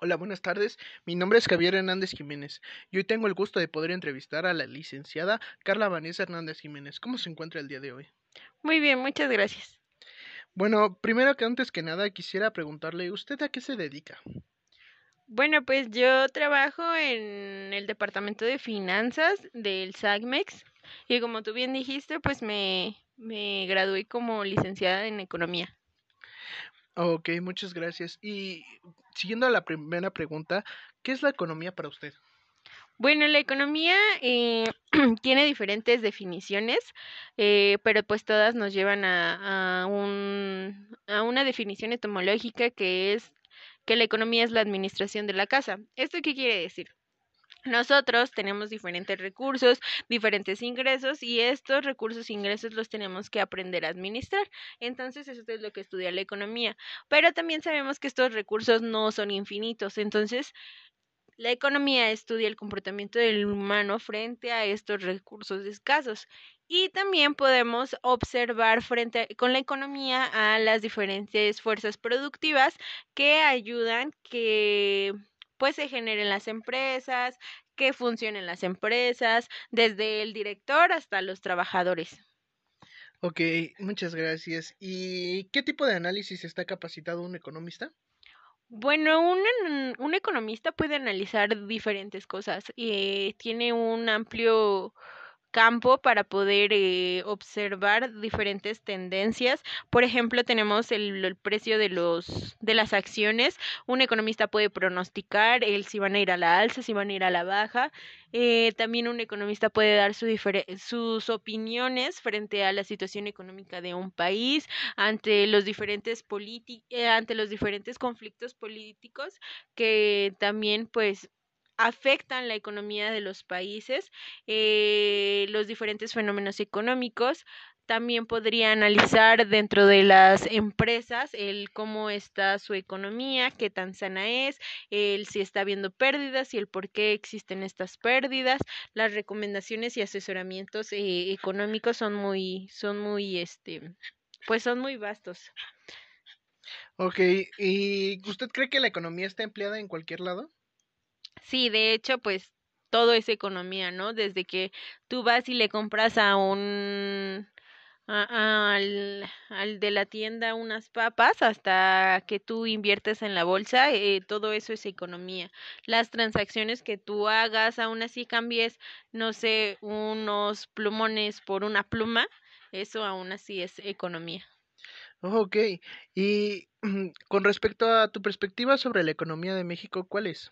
Hola, buenas tardes. Mi nombre es Javier Hernández Jiménez y hoy tengo el gusto de poder entrevistar a la licenciada Carla Vanessa Hernández Jiménez. ¿Cómo se encuentra el día de hoy? Muy bien, muchas gracias. Bueno, primero que antes que nada quisiera preguntarle, ¿usted a qué se dedica? Bueno, pues yo trabajo en el departamento de finanzas del SACMEX y como tú bien dijiste, pues me, me gradué como licenciada en economía. Ok, muchas gracias. Y siguiendo a la primera pregunta, ¿qué es la economía para usted? Bueno, la economía eh, tiene diferentes definiciones, eh, pero pues todas nos llevan a, a, un, a una definición etimológica que es que la economía es la administración de la casa. ¿Esto qué quiere decir? Nosotros tenemos diferentes recursos, diferentes ingresos y estos recursos e ingresos los tenemos que aprender a administrar. Entonces, eso es lo que estudia la economía. Pero también sabemos que estos recursos no son infinitos. Entonces, la economía estudia el comportamiento del humano frente a estos recursos escasos y también podemos observar frente con la economía a las diferentes fuerzas productivas que ayudan que pues se generen las empresas, que funcionen las empresas, desde el director hasta los trabajadores. Ok, muchas gracias. ¿Y qué tipo de análisis está capacitado un economista? Bueno, un, un economista puede analizar diferentes cosas. Eh, tiene un amplio campo para poder eh, observar diferentes tendencias. Por ejemplo, tenemos el, precio de los de las acciones. Un economista puede pronosticar si van a ir a la alza, si van a ir a la baja. Eh, también un economista puede dar su sus opiniones frente a la situación económica de un país, ante los diferentes eh, ante los diferentes conflictos políticos que también pues afectan la economía de los países, eh, los diferentes fenómenos económicos. También podría analizar dentro de las empresas el cómo está su economía, qué tan sana es, el si está habiendo pérdidas y el por qué existen estas pérdidas. Las recomendaciones y asesoramientos eh, económicos son muy, son muy, este, pues son muy vastos. Ok, ¿y usted cree que la economía está empleada en cualquier lado? Sí, de hecho, pues todo es economía, ¿no? Desde que tú vas y le compras a un al de la tienda unas papas hasta que tú inviertes en la bolsa, eh, todo eso es economía. Las transacciones que tú hagas, aún así cambies, no sé, unos plumones por una pluma, eso aún así es economía. Ok, y con respecto a tu perspectiva sobre la economía de México, ¿cuál es?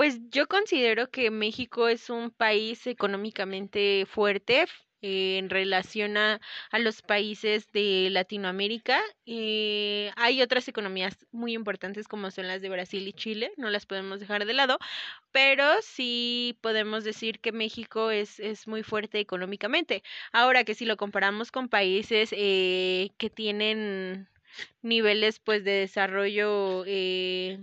Pues yo considero que México es un país económicamente fuerte eh, en relación a, a, los países de Latinoamérica. Eh, hay otras economías muy importantes como son las de Brasil y Chile, no las podemos dejar de lado, pero sí podemos decir que México es, es muy fuerte económicamente. Ahora que si lo comparamos con países eh, que tienen niveles pues de desarrollo eh,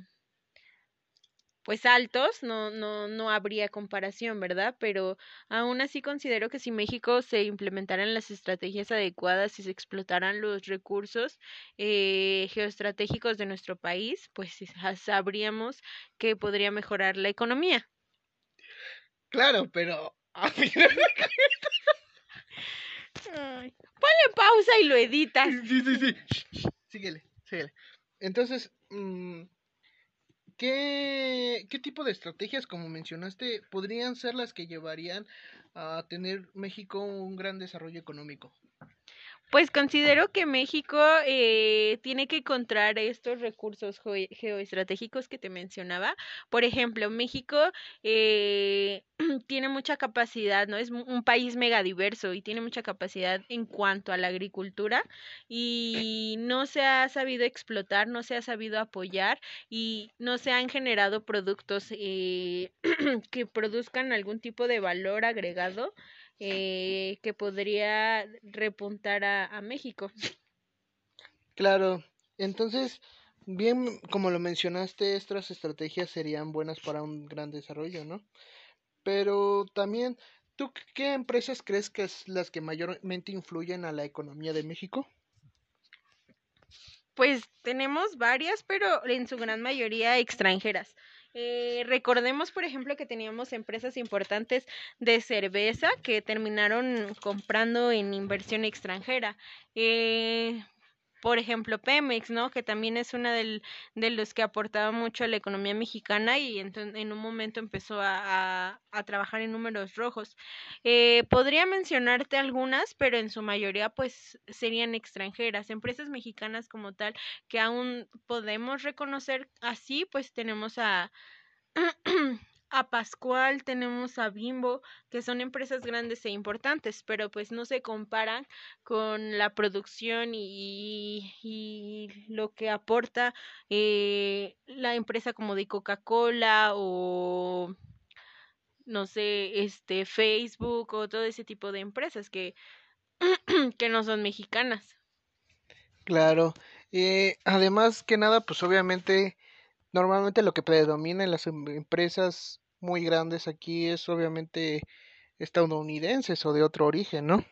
pues altos, no, no, no habría comparación, ¿verdad? Pero aún así considero que si México se implementaran las estrategias adecuadas y se explotaran los recursos eh, geoestratégicos de nuestro país, pues sabríamos que podría mejorar la economía. Claro, pero... Ay, ponle pausa y lo editas. Sí, sí, sí. Síguele, síguele. Entonces, mmm, ¿Qué, ¿Qué tipo de estrategias, como mencionaste, podrían ser las que llevarían a tener México un gran desarrollo económico? Pues considero que México eh, tiene que encontrar estos recursos geoestratégicos que te mencionaba. Por ejemplo, México eh, tiene mucha capacidad, ¿no? Es un país megadiverso y tiene mucha capacidad en cuanto a la agricultura y no se ha sabido explotar, no se ha sabido apoyar y no se han generado productos eh, que produzcan algún tipo de valor agregado eh, que podría repuntar a, a México. Claro, entonces, bien, como lo mencionaste, estas estrategias serían buenas para un gran desarrollo, ¿no? Pero también, ¿tú qué empresas crees que es las que mayormente influyen a la economía de México? Pues tenemos varias, pero en su gran mayoría extranjeras. Eh, recordemos, por ejemplo, que teníamos empresas importantes de cerveza que terminaron comprando en inversión extranjera. Eh, por ejemplo, Pemex, ¿no? Que también es una del, de los que aportaba mucho a la economía mexicana y en un momento empezó a, a, trabajar en números rojos. Eh, podría mencionarte algunas, pero en su mayoría pues serían extranjeras. Empresas mexicanas como tal que aún podemos reconocer así, pues tenemos a a Pascual, tenemos a Bimbo, que son empresas grandes e importantes, pero pues no se comparan con la producción y, y lo que aporta eh, la empresa como de Coca-Cola o no sé, este Facebook o todo ese tipo de empresas que, que no son mexicanas. Claro. Eh, además que nada, pues obviamente Normalmente lo que predomina en las em, empresas muy grandes aquí es obviamente estadounidenses o de otro origen, ¿no?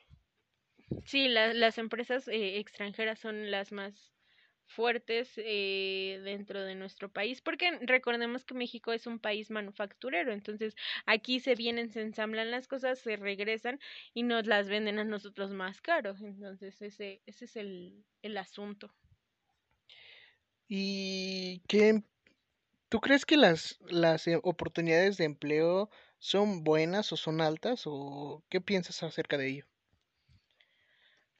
Sí, las empresas eh, extranjeras son las más fuertes eh, dentro de nuestro país, porque recordemos que México es un país manufacturero, entonces aquí se vienen, se ensamblan las cosas, se regresan y nos las venden a nosotros más caro, entonces ese, ese es el, el asunto. ¿Y qué ¿Tú crees que las, las eh, oportunidades de empleo son buenas o son altas o qué piensas acerca de ello?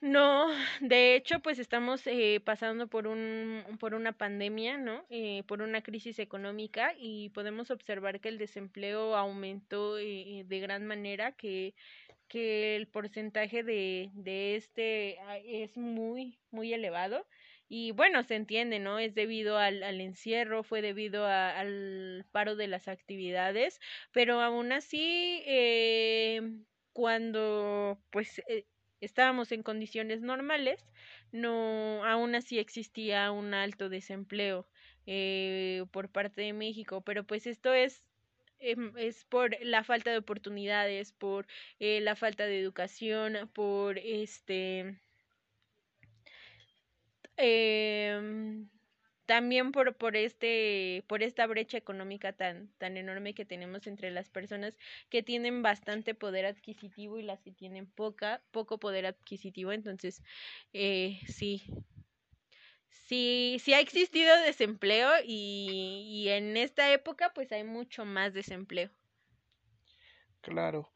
No, de hecho, pues estamos eh, pasando por un por una pandemia, ¿no? Eh, por una crisis económica y podemos observar que el desempleo aumentó eh, de gran manera, que que el porcentaje de de este ah, es muy muy elevado y bueno, se entiende, ¿no? Es debido al, al encierro, fue debido al paro de las actividades, pero aún así, eh, cuando pues eh, estábamos en condiciones normales, no, aún así existía un alto desempleo eh, por parte de México, pero pues esto es em, es por la falta de oportunidades, por eh, la falta de educación, por este eh, también por, por este por esta brecha económica tan tan enorme que tenemos entre las personas que tienen bastante poder adquisitivo y las que tienen poca poco poder adquisitivo. Entonces eh, sí sí sí ha existido desempleo y, y en esta época pues hay mucho más desempleo. Claro.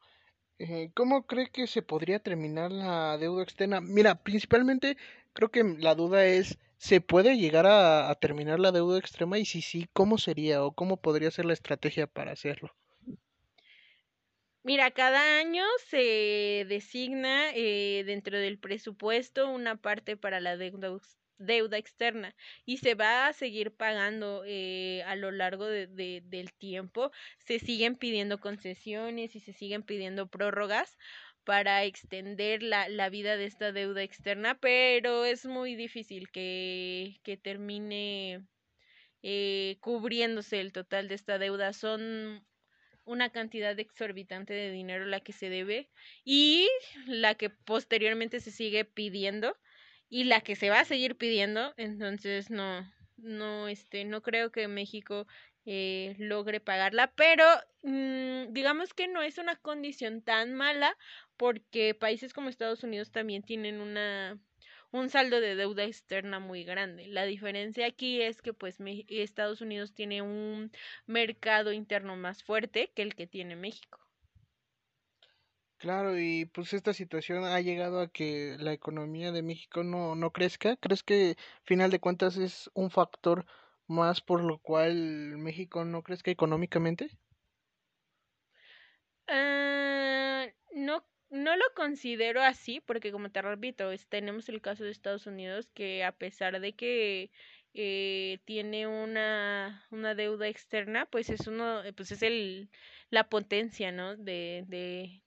Eh, ¿Cómo cree que se podría terminar la deuda externa? Mira, principalmente creo que la duda es, ¿se puede llegar a, terminar la deuda extrema? Y si sí, ¿cómo sería o cómo podría ser la estrategia para hacerlo? Mira, cada año se designa eh, dentro del presupuesto una parte para la deuda externa y se va a seguir pagando eh, a lo largo de, del tiempo. Se siguen pidiendo concesiones y se siguen pidiendo prórrogas para extender la, la vida de esta deuda externa, pero es muy difícil que, que termine eh, cubriéndose el total de esta deuda. Son una cantidad exorbitante de dinero la que se debe y la que posteriormente se sigue pidiendo y la que se va a seguir pidiendo, entonces no, no, este, no creo que México eh, logre pagarla, pero mmm, digamos que no es una condición tan mala porque países como Estados Unidos también tienen una un saldo de deuda externa muy grande. La diferencia aquí es que pues Estados Unidos tiene un mercado interno más fuerte que el que tiene México. Claro, y pues esta situación ha llegado a que la economía de México no, no crezca. ¿Crees que, final de cuentas, es un factor más por lo cual México no crezca económicamente? Uh, no, no lo considero así, porque como te repito, tenemos el caso de Estados Unidos que a pesar de que eh, tiene una, una deuda externa, pues es uno, pues es el la potencia, ¿no? de, de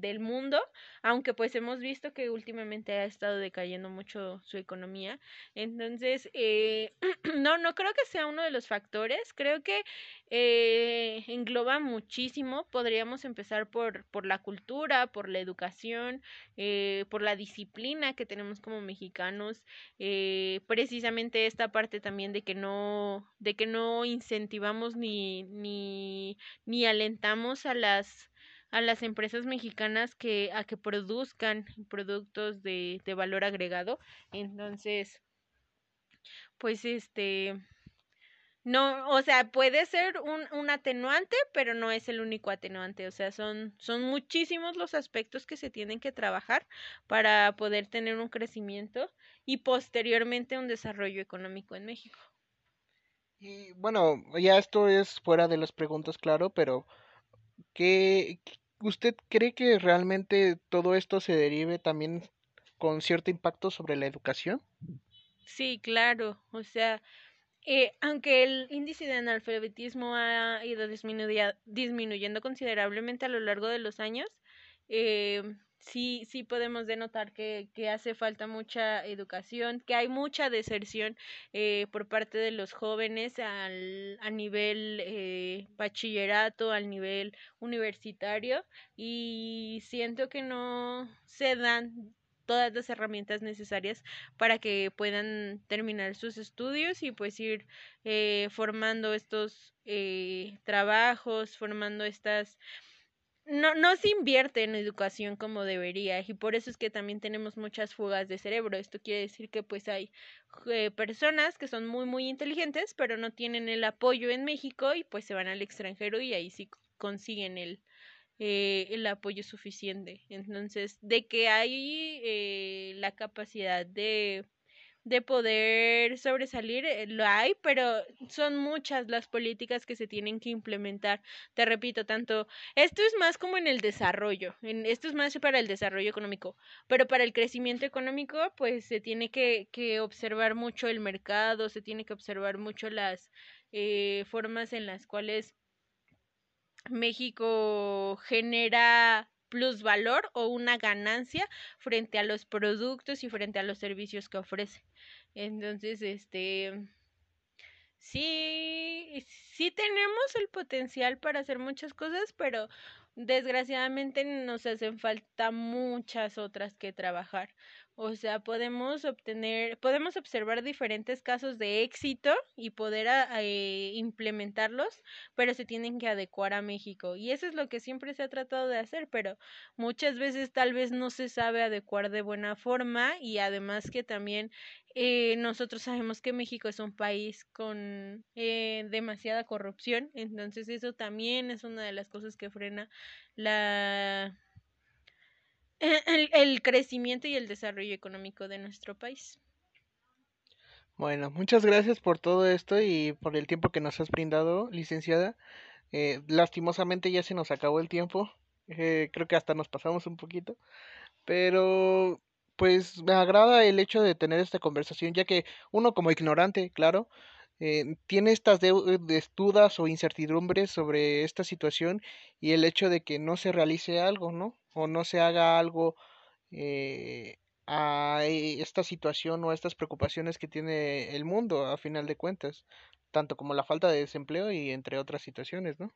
del mundo, aunque pues hemos visto que últimamente ha estado decayendo mucho su economía. Entonces, eh, no, no creo que sea uno de los factores, creo que eh, engloba muchísimo. Podríamos empezar por, por la cultura, por la educación, eh, por la disciplina que tenemos como mexicanos, eh, precisamente esta parte también de que no, de que no incentivamos ni, ni, ni alentamos a las a las empresas mexicanas que a que produzcan productos de, de valor agregado entonces pues este no, o sea, puede ser un, un atenuante, pero no es el único atenuante. O sea, son, son muchísimos los aspectos que se tienen que trabajar para poder tener un crecimiento y posteriormente un desarrollo económico en México. Y bueno, ya esto es fuera de las preguntas, claro, pero ¿qué, ¿usted cree que realmente todo esto se derive también con cierto impacto sobre la educación? Sí, claro. O sea, eh, aunque el índice de analfabetismo ha ido disminuyendo considerablemente a lo largo de los años, eh, sí, sí podemos denotar que, que, hace falta mucha educación, que hay mucha deserción eh, por parte de los jóvenes al, a nivel eh, bachillerato, al nivel universitario, y siento que no se dan todas las herramientas necesarias para que puedan terminar sus estudios y pues ir eh, formando estos eh, trabajos, formando estas... No, no se invierte en educación como debería y por eso es que también tenemos muchas fugas de cerebro. Esto quiere decir que pues hay eh, personas que son muy muy inteligentes pero no tienen el apoyo en México y pues se van al extranjero y ahí sí consiguen el, eh, el apoyo suficiente. Entonces, de que hay eh, la capacidad de, de poder sobresalir, eh, lo hay, pero son muchas las políticas que se tienen que implementar. Te repito, tanto, esto es más como en el desarrollo, en, esto es más para el desarrollo económico, pero para el crecimiento económico, pues se tiene que, que observar mucho el mercado, se tiene que observar mucho las eh, formas en las cuales México genera plusvalor o una ganancia frente a los productos y frente a los servicios que ofrece. Entonces, este sí, sí tenemos el potencial para hacer muchas cosas, pero desgraciadamente nos hacen falta muchas otras que trabajar. O sea, podemos obtener, podemos observar diferentes casos de éxito y poder eh, implementarlos, pero se tienen que adecuar a México. Y eso es lo que siempre se ha tratado de hacer, pero muchas veces tal vez no se sabe adecuar de buena forma y además que también eh, nosotros sabemos que México es un país con eh, demasiada corrupción, entonces eso también es una de las cosas que frena la el, el crecimiento y el desarrollo económico de nuestro país. Bueno, muchas gracias por todo esto y por el tiempo que nos has brindado, licenciada. Eh, lastimosamente ya se nos acabó el tiempo. Eh, creo que hasta nos pasamos un poquito. Pero pues me agrada el hecho de tener esta conversación, ya que uno como ignorante, claro, eh, tiene estas dudas o incertidumbres sobre esta situación y el hecho de que no se realice algo, ¿no? O no se haga algo eh, a esta situación o a estas preocupaciones que tiene el mundo a final de cuentas, tanto como la falta de desempleo y entre otras situaciones, ¿no?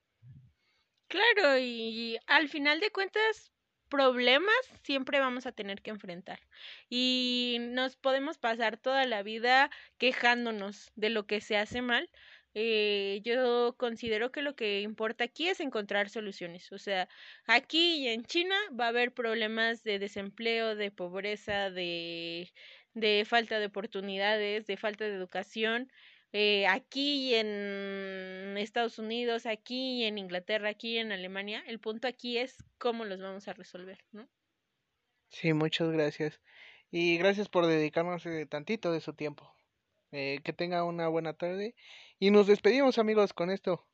Claro, y al final de cuentas problemas siempre vamos a tener que enfrentar y nos podemos pasar toda la vida quejándonos de lo que se hace mal. Eh, yo considero que lo que importa aquí es encontrar soluciones. O sea, aquí y en China va a haber problemas de desempleo, de pobreza, de, de falta de oportunidades, de falta de educación eh, aquí en Estados Unidos, aquí en Inglaterra, aquí en Alemania. El punto aquí es cómo los vamos a resolver, ¿no? Sí, muchas gracias. Y gracias por dedicarnos eh, tantito de su tiempo. Eh, que tenga una buena tarde. Y nos despedimos amigos con esto.